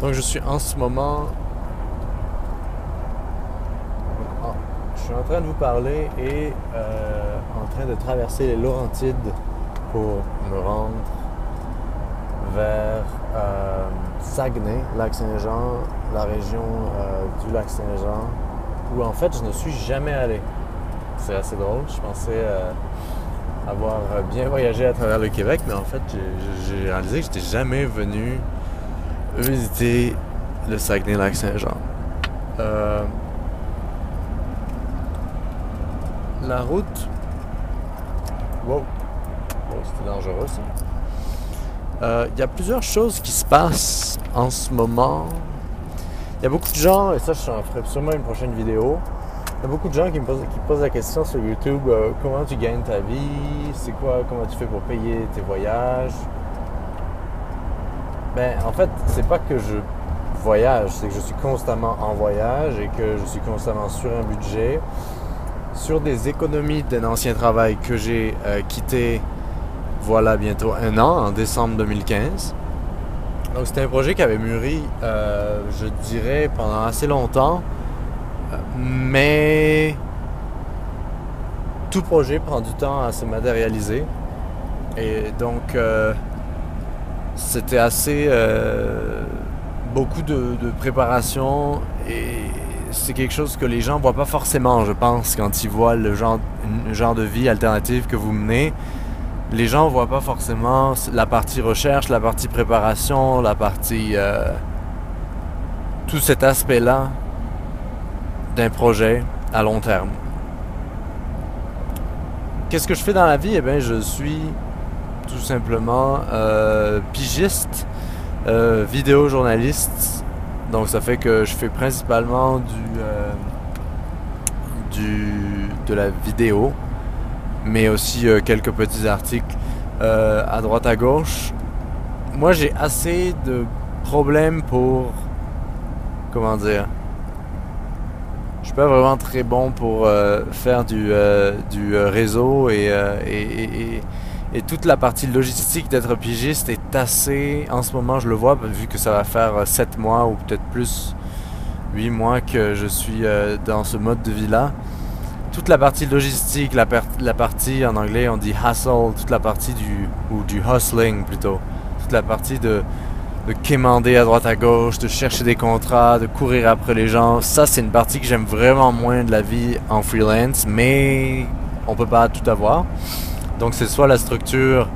Donc je suis en ce moment... en- Je suis en train de vous parler et euh, en train de traverser les Laurentides pour me rendre vers euh, Saguenay, Lac-Saint-Jean, la région euh, du Lac-Saint-Jean, où en fait je ne suis jamais allé. C'est assez drôle, je pensais avoir bien voyagé à travers le Québec, mais en fait j'ai- j'ai réalisé que j'étais jamais venu visiter le Saguenay-Lac-Saint-Jean. Euh, la route... Wow, wow c'était dangereux ça. Euh, Il y a plusieurs choses qui se passent en ce moment. Il y a beaucoup de gens, et ça je ferai sûrement une prochaine vidéo, il y a beaucoup de gens qui me posent, qui posent la question sur YouTube, euh, comment tu gagnes ta vie, c'est quoi, comment tu fais pour payer tes voyages? Ben en fait, c'est pas que je voyage, c'est que je suis constamment en voyage et que je suis constamment sur un budget, sur des économies d'un ancien travail que j'ai euh, quitté voilà bientôt un an, en décembre 2015. Donc c'était un projet qui avait mûri, euh, je dirais, pendant assez longtemps. Euh, Mais tout projet prend du temps à se matérialiser. Et donc c'était assez euh, beaucoup de, préparation et c'est quelque chose que les gens voient pas forcément, je pense, quand ils voient le genre, le genre de vie alternative que vous menez les gens voient pas forcément la partie recherche, la partie préparation, la partie euh, tout cet aspect-là d'un projet à long terme. Qu'est-ce que je fais dans la vie? Eh bien, je suis tout simplement euh, pigiste, euh, vidéojournaliste. Donc, ça fait que je fais principalement du, euh, du de la vidéo mais aussi quelques petits articles à droite à gauche. Moi, j'ai assez de problèmes pour comment dire. Je suis pas vraiment très bon pour faire du, du réseau et, et, et- et- et toute la partie logistique d'être pigiste est assez, en ce moment je le vois, vu que ça va faire 7 mois ou peut-être plus, 8 mois que je suis euh, dans ce mode de vie-là. Toute la partie logistique, la, partie en anglais on dit hustle, toute la partie du ou du hustling plutôt, toute la partie de de quémander à droite à gauche, de chercher des contrats, de courir après les gens, ça c'est une partie que j'aime vraiment moins de la vie en freelance, mais on peut pas tout avoir. Donc c'est soit la structure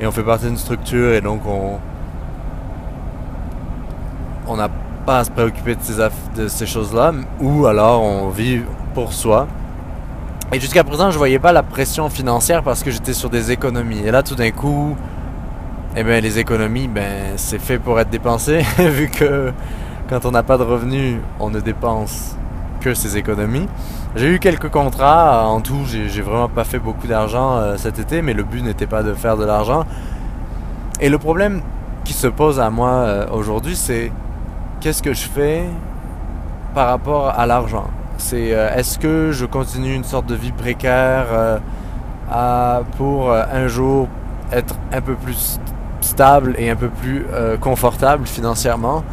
et on fait partie d'une structure et donc on on n'a pas à se préoccuper de ces, de ces choses-là, ou alors on vit pour soi. Et jusqu'à présent, je voyais pas la pression financière parce que j'étais sur des économies. Et là, tout d'un coup, eh ben, les économies, ben, c'est fait pour être dépensé, vu que quand on n'a pas de revenus, on ne dépense que ses économies. J'ai eu quelques contrats. En tout, j'ai vraiment pas fait beaucoup d'argent euh, cet été, mais le but n'était pas de faire de l'argent. Et le problème qui se pose à moi euh, aujourd'hui, c'est qu'est-ce que je fais par rapport à l'argent? C'est euh, est-ce que je continue une sorte de vie précaire pour un jour être un peu plus stable et un peu plus confortable financièrement?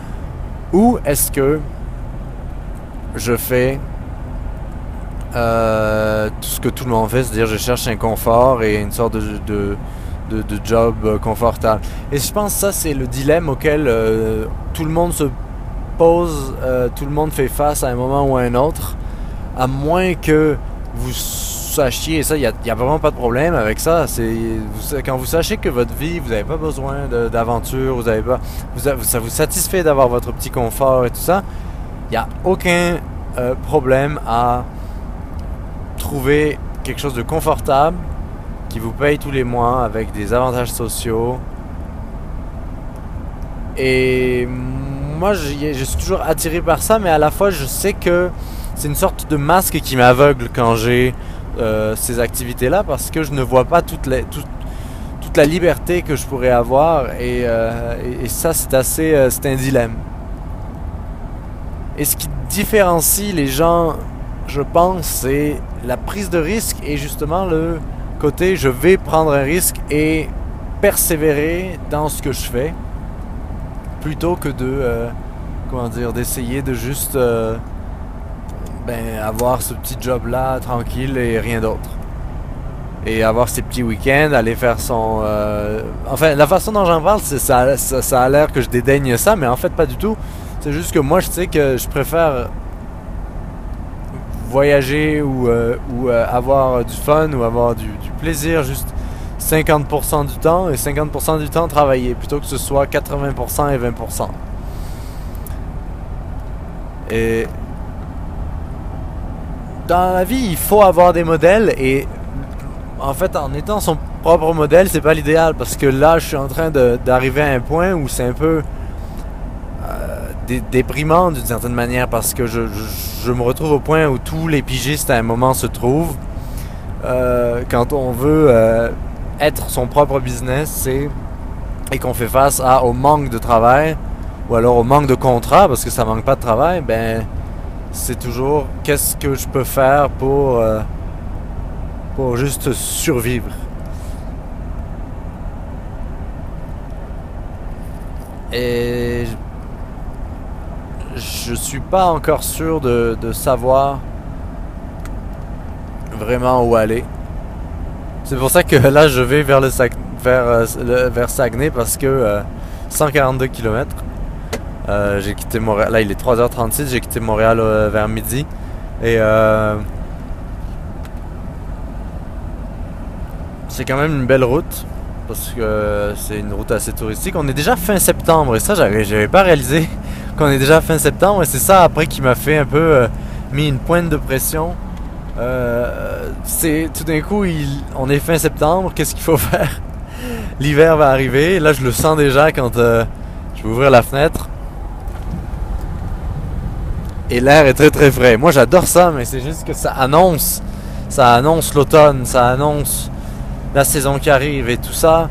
Ou est-ce que je fais euh, tout ce que tout le monde fait, c'est-à-dire je cherche un confort et une sorte de, de, de- job euh, confortable. Et je pense que ça c'est le dilemme auquel euh, tout le monde se pose, tout le monde fait face à un moment ou à un autre, à moins que vous sachiez, et ça, il n'y a, a vraiment pas de problème avec ça. C'est quand vous sachez que votre vie, vous n'avez pas besoin d'aventure, vous avez pas, vous ça vous satisfait d'avoir votre petit confort et tout ça. Il n'y a aucun problème à trouver quelque chose de confortable qui vous paye tous les mois avec des avantages sociaux. Et moi, je, suis toujours attiré par ça, mais à la fois, je sais que c'est une sorte de masque qui m'aveugle quand j'ai euh, ces activités-là parce que je ne vois pas toute la, liberté que je pourrais avoir et, euh, ça, c'est assez, euh, c'est un dilemme. Et ce qui différencie les gens, je pense, c'est la prise de risque et justement le côté je vais prendre un risque et persévérer dans ce que je fais. plutôt que de comment dire d'essayer de juste ben, avoir ce petit job là tranquille et rien d'autre et avoir ses petits week-ends, aller faire son... Euh... Enfin, la façon dont j'en parle, ça, a l'air que je dédaigne ça, mais en fait pas du tout. C'est juste que moi, je sais que je préfère voyager ou, euh, euh, avoir du fun ou avoir du, du plaisir juste 50% du temps et 50% du temps travailler plutôt que ce soit 80% et 20%. Et dans la vie, il faut avoir des modèles et en fait, en étant son propre modèle, c'est pas l'idéal parce que là, je suis en train d'arriver à un point où c'est un peu euh, déprimant d'une certaine manière parce que je, me retrouve au point où tous les pigistes à un moment se trouvent. Euh, quand on veut euh, être son propre business, et qu'on fait face à, au manque de travail ou alors au manque de contrat parce que ça manque pas de travail, ben c'est toujours qu'est-ce que je peux faire pour pour juste survivre? Et je suis pas encore sûr de, savoir vraiment où aller. C'est pour ça que là je vais vers le, euh, vers Saguenay parce que 142 euh, km. Euh, j'ai quitté Montréal. Là il est 3h36, j'ai quitté Montréal vers midi. Et c'est quand même une belle route parce que c'est une route assez touristique. On est déjà fin septembre et ça, j'avais pas réalisé qu'on est déjà fin septembre et c'est ça après qui m'a fait un peu euh, mis une pointe de pression. Euh, c'est tout d'un coup, on est fin septembre, qu'est-ce qu'il faut faire? L'hiver va arriver. Là, je le sens déjà quand euh, je vais ouvrir la fenêtre. Et l'air est très très frais. Moi, j'adore ça, mais c'est juste que ça annonce, ça annonce l'automne, ça annonce la saison qui arrive et tout ça.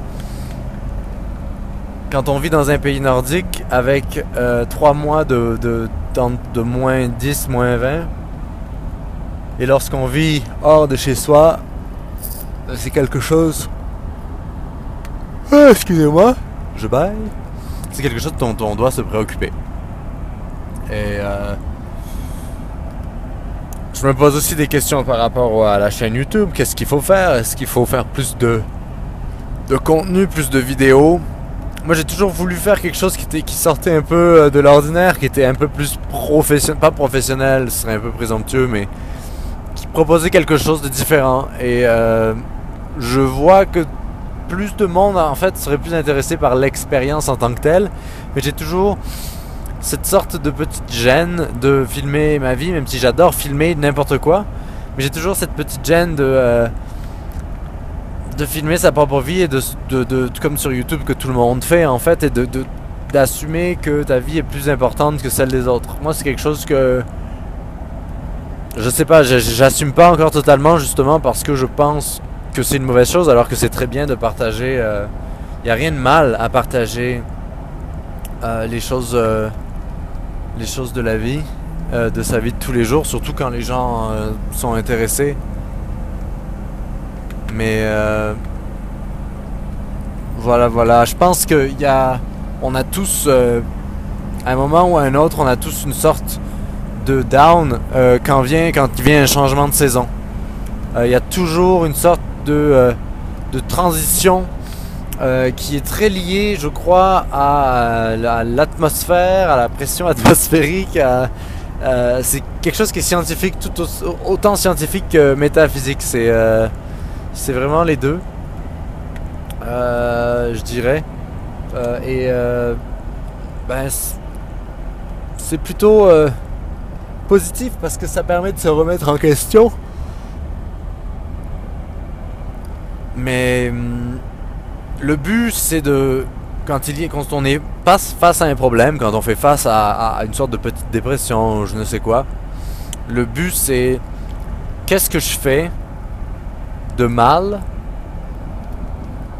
Quand on vit dans un pays nordique avec euh, 3 mois de, de, de, moins 10, moins 20, et lorsqu'on vit hors de chez soi, c'est quelque chose. Ah, excusez-moi, je baille. C'est quelque chose dont on doit se préoccuper. Et euh, je me pose aussi des questions par rapport à la chaîne YouTube. Qu'est-ce qu'il faut faire? Est-ce qu'il faut faire plus de, de contenu, plus de vidéos? Moi, j'ai toujours voulu faire quelque chose qui, était, qui sortait un peu euh, de l'ordinaire, qui était un peu plus professionnel. Pas professionnel, ce serait un peu présomptueux, mais qui proposait quelque chose de différent. Et euh, je vois que plus de monde, en fait, serait plus intéressé par l'expérience en tant que telle. Mais j'ai toujours cette sorte de petite gêne de filmer ma vie, même si j'adore filmer n'importe quoi. Mais j'ai toujours cette petite gêne de, euh, de filmer sa propre vie et de, de, comme sur YouTube que tout le monde fait en fait, et de, d'assumer que ta vie est plus importante que celle des autres. Moi, c'est quelque chose que je sais pas, j'assume pas encore totalement justement parce que je pense que c'est une mauvaise chose alors que c'est très bien de partager. Il euh, n'y a rien de mal à partager euh, les choses les choses de la vie, euh, de sa vie de tous les jours, surtout quand les gens euh, sont intéressés. Mais euh, voilà, voilà. Je pense qu'il y a, on a tous, à un moment ou à un autre, on a tous une sorte de down quand vient, quand vient un changement de saison. Il y a toujours une sorte de, transition euh, qui est très lié, je crois, à, l'atmosphère, à la pression atmosphérique. c'est quelque chose qui est scientifique, tout autant scientifique que métaphysique. C'est euh, c'est vraiment les deux, euh, je dirais. et ben, c'est plutôt positif parce que ça permet de se remettre en question. Mais hum, le but, c'est de. Quand, il, on est face, face à un problème, quand on fait face à, une sorte de petite dépression, je ne sais quoi, le but, c'est. Qu'est-ce que je fais de mal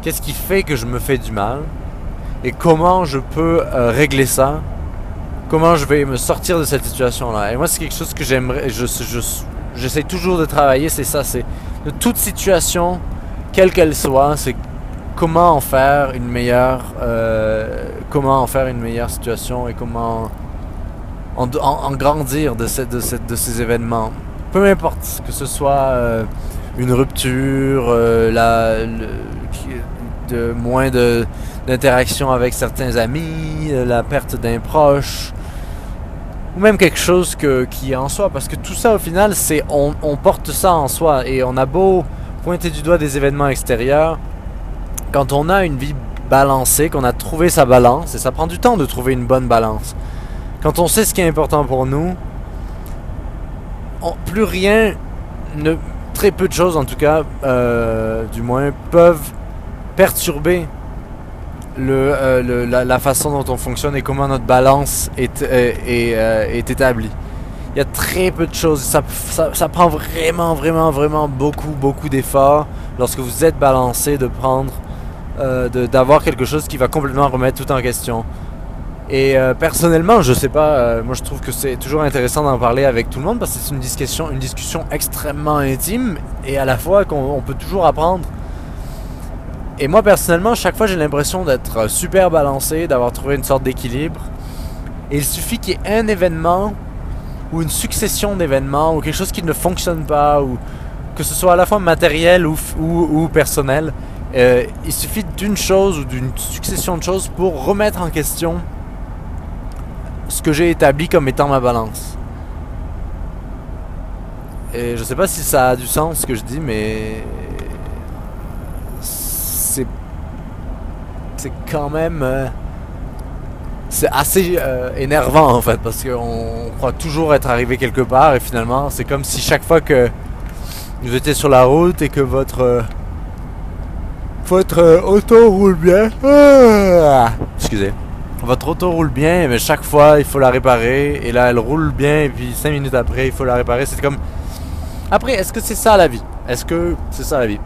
Qu'est-ce qui fait que je me fais du mal Et comment je peux euh, régler ça? Comment je vais me sortir de cette situation-là? Et moi, c'est quelque chose que j'aimerais. Je, je, j'essaie toujours de travailler, c'est ça. C'est de toute situation, quelle qu'elle soit, c'est comment en faire une meilleure, euh, comment en faire une meilleure situation et comment en, en- grandir de, de, de ces événements. Peu importe que ce soit euh, une rupture, euh, la, de moins de d'interaction avec certains amis, euh, la perte d'un proche, ou même quelque chose que, qui est en soi, parce que tout ça au final, c'est on, porte ça en soi et on a beau pointer du doigt des événements extérieurs, quand on a une vie balancée, qu'on a trouvé sa balance, et ça prend du temps de trouver une bonne balance. Quand on sait ce qui est important pour nous, plus rien, ne, très peu de choses en tout cas, euh, du moins, peuvent perturber le, euh, la, façon dont on fonctionne et comment notre balance est, est, euh, est établie. Il y a très peu de choses. Ça, ça, ça prend vraiment, vraiment, vraiment beaucoup, beaucoup d'efforts lorsque vous êtes balancé de prendre, euh, d'avoir quelque chose qui va complètement remettre tout en question. Et euh, personnellement, je sais pas, euh, moi je trouve que c'est toujours intéressant d'en parler avec tout le monde parce que c'est une discussion, une discussion extrêmement intime et à la fois qu'on on peut toujours apprendre. Et moi personnellement, chaque fois j'ai l'impression d'être euh, super balancé, d'avoir trouvé une sorte d'équilibre. Et il suffit qu'il y ait un événement ou une succession d'événements ou quelque chose qui ne fonctionne pas ou que ce soit à la fois matériel ou, ou, ou personnel. il suffit d'une chose ou d'une succession de choses pour remettre en question ce que j'ai établi comme étant ma balance. Et je sais pas si ça a du sens ce que je dis, mais c'est c'est quand même euh, c'est assez euh, énervant en fait parce qu'on croit toujours être arrivé quelque part et finalement c'est comme si chaque fois que vous étiez sur la route et que votre euh, votre auto roule bien. Ah, excusez votre auto roule bien mais chaque fois il faut la réparer. Et là elle roule bien et puis 5 minutes après il faut la réparer. C'est comme après est-ce que c'est ça la vie? Est-ce que c'est ça la vie?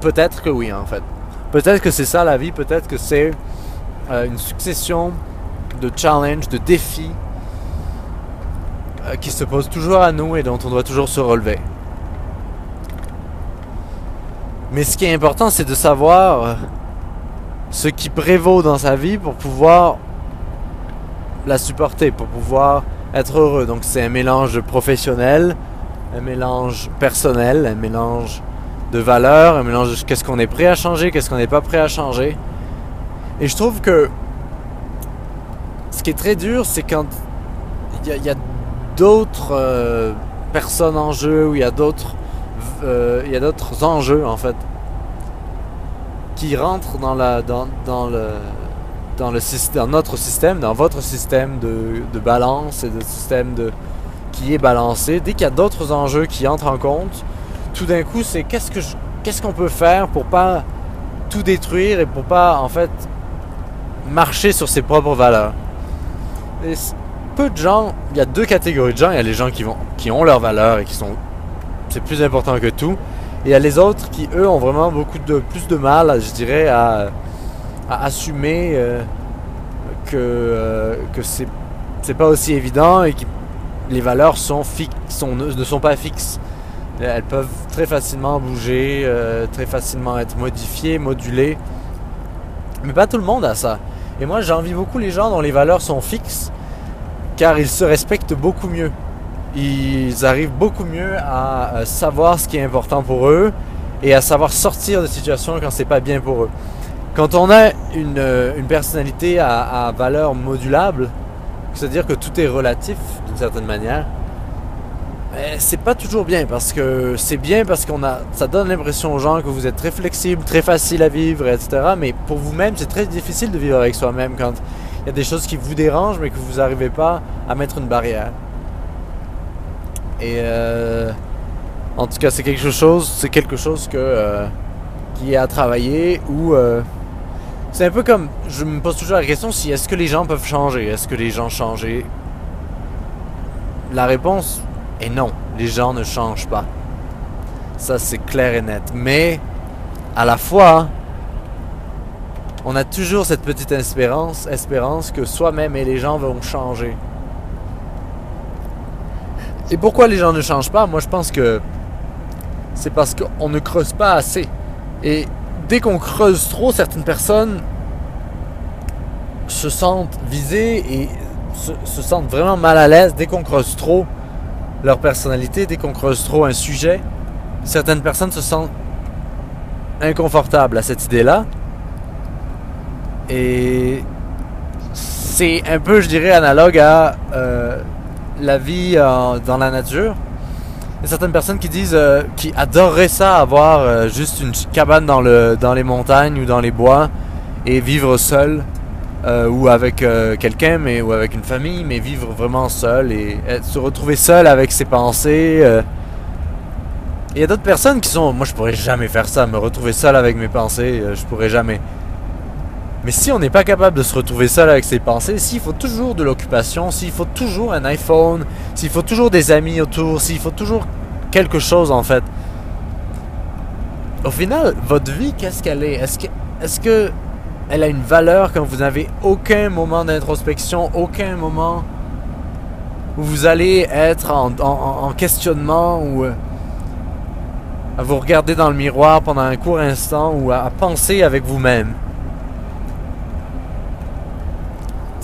Peut-être que oui en fait. Peut-être que c'est ça la vie. Peut-être que c'est euh, une succession de challenges de défis euh, qui se posent toujours à nous et dont on doit toujours se relever. Mais ce qui est important c'est de savoir ce qui prévaut dans sa vie pour pouvoir la supporter, pour pouvoir être heureux. Donc c'est un mélange professionnel, un mélange personnel, un mélange de valeurs, un mélange de qu'est-ce qu'on est prêt à changer, qu'est-ce qu'on n'est pas prêt à changer. Et je trouve que ce qui est très dur, c'est quand il y a, d'autres euh, personnes en jeu, ou il y a d'autres euh, il y a d'autres enjeux en fait qui rentrent dans le dans notre système dans votre système de, balance et de système qui est balancé. Dès qu'il y a d'autres enjeux qui entrent en compte tout d'un coup c'est qu'est-ce qu'on peut faire pour pas tout détruire et pour pas en fait marcher sur ses propres valeurs. Peu de gens il y a deux catégories de gens. Il y a les gens qui qui ont leurs valeurs et qui sont c'est plus important que tout. Et il y a les autres qui, eux, ont vraiment beaucoup de plus de mal, je dirais, à, assumer euh, que, euh, que c'est, pas aussi évident et que les valeurs sont fixes, ne sont pas fixes. Elles peuvent très facilement bouger, euh, très facilement être modifiées, modulées. Mais pas tout le monde a ça. Et moi, j'envie beaucoup les gens dont les valeurs sont fixes, car ils se respectent beaucoup mieux ils arrivent beaucoup mieux à euh, savoir ce qui est important pour eux et à savoir sortir de situations quand c'est pas bien pour eux. Quand on a une, euh, une personnalité à, à valeur modulable, c'est-à-dire que tout est relatif d'une certaine manière, ben, c'est pas toujours bien parce que c'est bien parce qu'on a ça donne l'impression aux gens que vous êtes très flexible, très facile à vivre, etc. Mais pour vous-même, c'est très difficile de vivre avec soi-même quand il y a des choses qui vous dérangent mais que vous n'arrivez pas à mettre une barrière. Et euh, en tout cas, c'est quelque chose, c'est quelque chose que euh, qui est à travailler ou euh, c'est un peu comme je me pose toujours la question si est-ce que les gens peuvent changer, est-ce que les gens changent? La réponse est non, les gens ne changent pas. Ça c'est clair et net. Mais à la fois, on a toujours cette petite espérance, espérance que soi-même et les gens vont changer. Et pourquoi les gens ne changent pas? Moi, je pense que c'est parce qu'on ne creuse pas assez. Et dès qu'on creuse trop, certaines personnes se sentent visées et se, se sentent vraiment mal à l'aise dès qu'on creuse trop leur personnalité, dès qu'on creuse trop un sujet. Certaines personnes se sentent inconfortables à cette idée-là. Et c'est un peu, je dirais, analogue à euh, la vie euh, dans la nature. Il y a certaines personnes qui disent, euh, qui adoreraient ça, avoir euh, juste une cabane dans, le, dans les montagnes ou dans les bois et vivre seul euh, ou avec quelqu'un, mais ou avec une famille, mais vivre vraiment seul et se retrouver seul avec ses pensées. Il y a d'autres personnes qui sont, moi je pourrais jamais faire ça, me retrouver seul avec mes pensées, je pourrais jamais. Mais si on n'est pas capable de se retrouver seul avec ses pensées, s'il faut toujours de l'occupation, s'il faut toujours un iPhone, s'il faut toujours des amis autour, s'il faut toujours quelque chose en fait. Au final, votre vie, qu'est-ce qu'elle est? Est-ce que, est-ce a une valeur quand vous n'avez aucun moment d'introspection, aucun moment où vous allez être en, en- en questionnement ou euh, à vous regarder dans le miroir pendant un court instant ou à penser avec vous-même?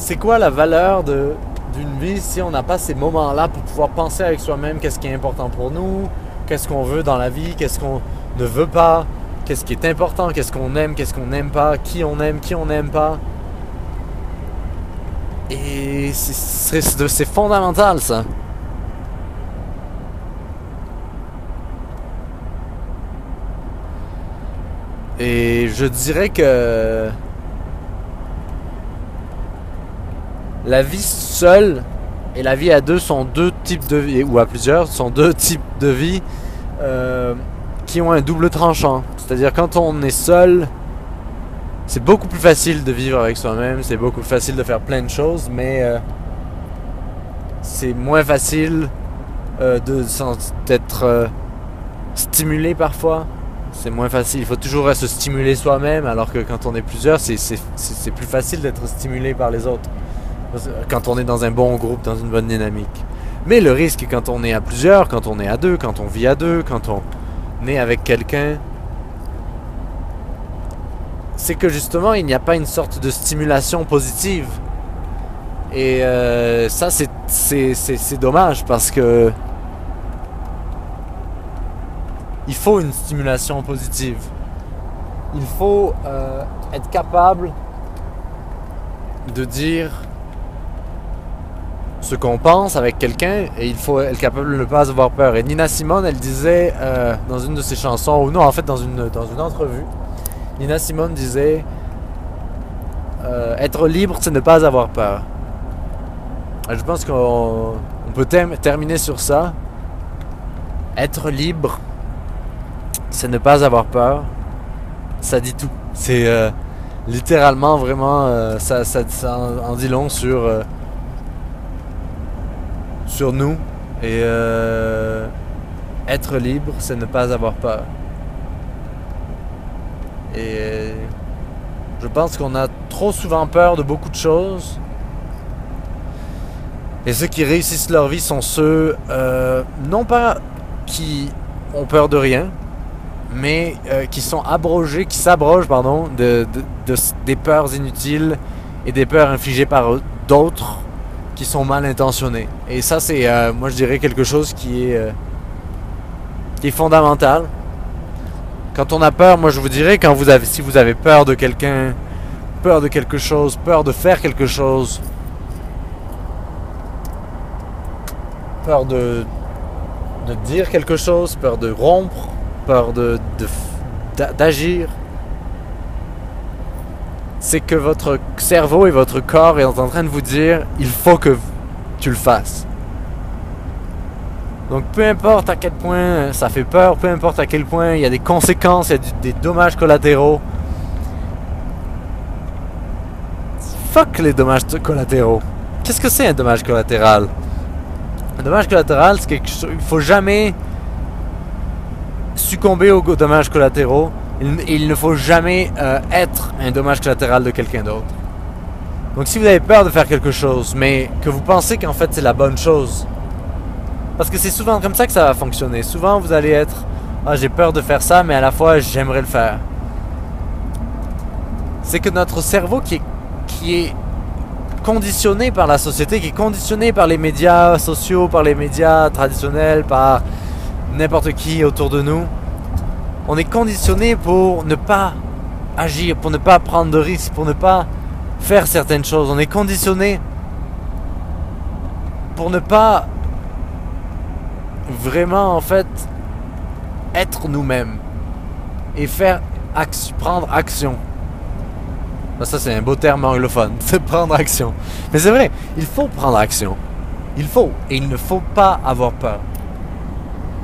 C'est quoi la valeur de, d'une vie si on n'a pas ces moments-là pour pouvoir penser avec soi-même qu'est-ce qui est important pour nous, qu'est-ce qu'on veut dans la vie, qu'est-ce qu'on ne veut pas, qu'est-ce qui est important, qu'est-ce qu'on aime, qu'est-ce qu'on n'aime pas, qui on aime, qui on n'aime pas. Et c'est, c'est, c'est fondamental ça. Et je dirais que la vie seule et la vie à deux sont deux types de vie, ou à plusieurs, sont deux types de vie euh, qui ont un double tranchant. C'est-à-dire quand on est seul, c'est beaucoup plus facile de vivre avec soi-même, c'est beaucoup plus facile de faire plein de choses, mais euh, c'est moins facile euh, d'être stimulé parfois. C'est moins facile, il faut toujours se stimuler soi-même, alors que quand on est plusieurs, c'est plus facile d'être stimulé par les autres. Quand on est dans un bon groupe, dans une bonne dynamique. Mais le risque quand on est à plusieurs, quand on est à deux, quand on vit à deux, quand on est avec quelqu'un, c'est que justement il n'y a pas une sorte de stimulation positive. Et euh, ça c'est- dommage parce que il faut une stimulation positive. Il faut euh, être capable de dire ce qu'on pense avec quelqu'un et il faut être capable de ne pas avoir peur. Et Nina Simone, elle disait euh, dans une de ses chansons, ou non, en fait dans une, dans une entrevue, Nina Simone disait euh, Être libre, c'est ne pas avoir peur. Je pense qu'on on peut term- terminer sur ça. Être libre, c'est ne pas avoir peur. Ça dit tout. C'est euh, littéralement vraiment, ça, ça, ça en, dit long sur, sur nous. Et euh, être libre, c'est ne pas avoir peur. Et je pense qu'on a trop souvent peur de beaucoup de choses. Et ceux qui réussissent leur vie sont ceux, euh, non pas qui ont peur de rien, mais euh, qui sont abrogés, qui s'abrogent, pardon, de, de- de- des peurs inutiles et des peurs infligées par d'autres qui sont mal intentionnés. Et ça, c'est, euh, moi, je dirais quelque chose qui est, euh, qui est fondamental. Quand on a peur, moi, je vous dirais, quand vous avez, si vous avez peur de quelqu'un, peur de quelque chose, peur de faire quelque chose, peur de, de dire quelque chose, peur de rompre, peur de, d'agir, c'est que votre cerveau et votre corps est en train de vous dire il faut que tu le fasses. Donc peu importe à quel point ça fait peur, peu importe à quel point il y a des conséquences, il y a des dommages collatéraux. Fuck les dommages collatéraux. Qu'est-ce que c'est un dommage collatéral? Un dommage collatéral, c'est quelque faut jamais succomber aux dommages collatéraux. Il, ne faut jamais euh, être un dommage collatéral de quelqu'un d'autre. Donc si vous avez peur de faire quelque chose, mais que vous pensez qu'en fait c'est la bonne chose, parce que c'est souvent comme ça que ça va fonctionner. Souvent vous allez être, ah j'ai peur de faire ça, mais à la fois j'aimerais le faire. c'est que notre cerveau qui est conditionné par la société, qui est conditionné par les médias sociaux, par les médias traditionnels, par n'importe qui autour de nous, on est conditionné pour ne pas agir, pour ne pas prendre de risques, pour ne pas faire certaines choses. On est conditionné pour ne pas vraiment en fait être nous-mêmes et faire prendre action. Ben, ça c'est un beau terme anglophone, c'est prendre action. Mais c'est vrai, il faut prendre action. Il faut et il ne faut pas avoir peur.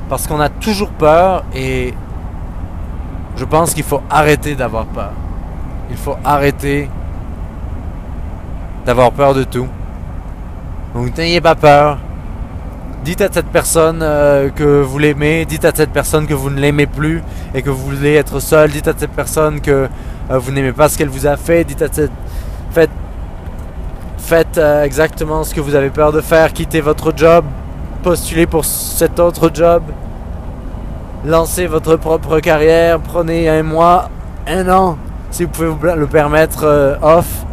Parce qu'on a toujours peur et je pense qu'il faut arrêter d'avoir peur. Il faut arrêter d'avoir peur de tout. Donc n'ayez pas peur. Dites à cette personne euh, que vous l'aimez, dites à cette personne que vous ne l'aimez plus et que vous voulez être seul, dites à cette personne que euh, vous n'aimez pas ce qu'elle vous a fait, dites à cette... Faites, faites euh, exactement ce que vous avez peur de faire, quittez votre job, postulez pour cet autre job, lancez votre propre carrière, prenez un mois, un an, si vous pouvez vous le permettre, off,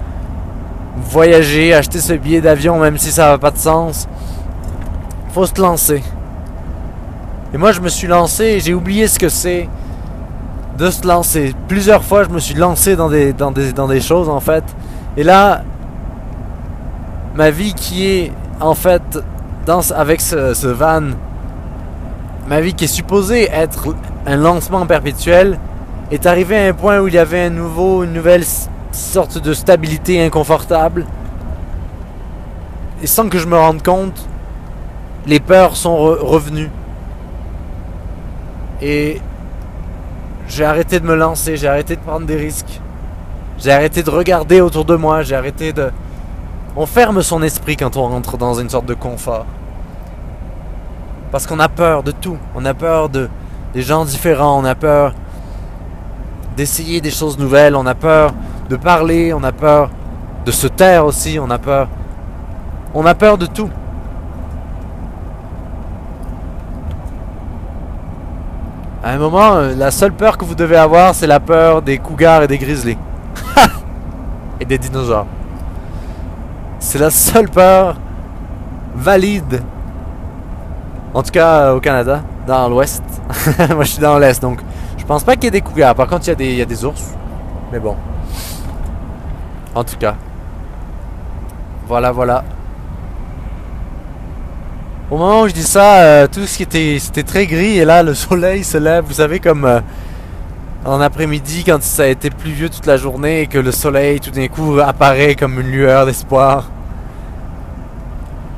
voyager, acheter ce billet d'avion même si ça n'a pas de sens faut se lancer. Et moi, je me suis lancé j'ai oublié ce que c'est de se lancer. Plusieurs fois, je me suis lancé dans des, dans des, dans des choses, en fait. Et là, ma vie qui est, en fait, dans, avec ce van, ma vie qui est supposée être un lancement perpétuel, est arrivée à un point où il y avait un nouveau, une nouvelle sorte de stabilité inconfortable. Et sans que je me rende compte, les peurs sont revenues. Et j'ai arrêté de me lancer, j'ai arrêté de prendre des risques. J'ai arrêté de regarder autour de moi, j'ai arrêté de... On ferme son esprit quand on rentre dans une sorte de confort. Parce qu'on a peur de tout. On a peur de des gens différents, on a peur d'essayer des choses nouvelles, on a peur de parler, on a peur de se taire aussi, on a peur. On a peur de tout. À un moment, euh, la seule peur que vous devez avoir, c'est la peur des cougars et des grizzlies. et des dinosaures. C'est la seule peur valide. En tout cas, euh, au Canada, dans l'ouest. Moi, je suis dans l'est, donc je pense pas qu'il y ait des cougars. Par contre, il y, a des, ours. Mais bon. En tout cas. Voilà, voilà. Au moment où je dis ça, euh, tout ce qui était, très gris et là le soleil se lève. Vous savez comme euh, en après-midi quand ça a été pluvieux toute la journée et que le soleil tout d'un coup apparaît comme une lueur d'espoir.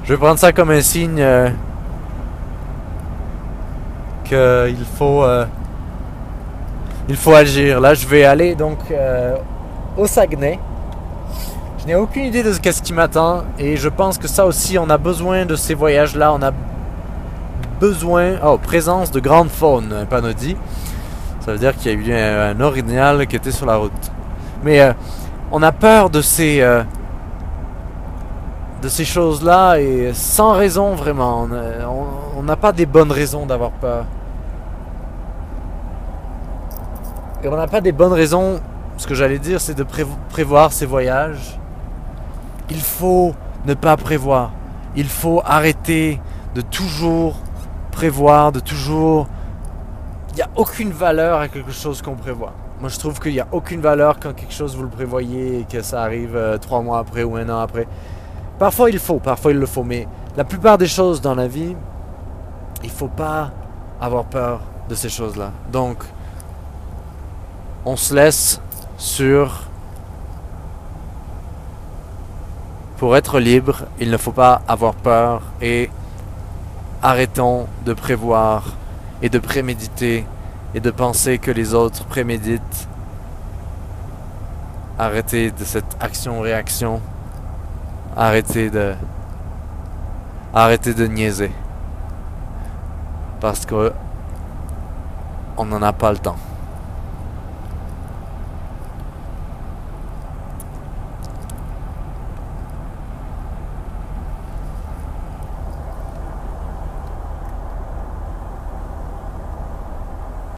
Je vais prendre ça comme un signe qu'il faut il faut agir. Là, je vais aller donc au Saguenay. Je n'ai aucune idée de ce qui m'attend et je pense que ça aussi on a besoin de ces voyages-là, on a besoin, oh, présence de grande faune, un dit. Ça veut dire qu'il y a eu un, original qui était sur la route. Mais euh, on a peur de ces euh, de ces choses-là et sans raison vraiment. On n'a pas des bonnes raisons d'avoir peur. Et on n'a pas des bonnes raisons. Ce que j'allais dire, c'est de prévoir ces voyages il faut ne pas prévoir. Il faut arrêter de toujours prévoir, de toujours... Il n'y a aucune valeur à quelque chose qu'on prévoit. Moi, je trouve qu'il n'y a aucune valeur quand quelque chose vous le prévoyez et que ça arrive euh, trois mois après ou un an après. Parfois, il faut, parfois, il le faut. Mais la plupart des choses dans la vie, il ne faut pas avoir peur de ces choses-là. Donc, on se laisse sur Pour être libre, il ne faut pas avoir peur et arrêtons de prévoir et de préméditer et de penser que les autres préméditent. Arrêtez de cette action-réaction. Arrêtez de... Arrêtez de niaiser. Parce que on n'en a pas le temps.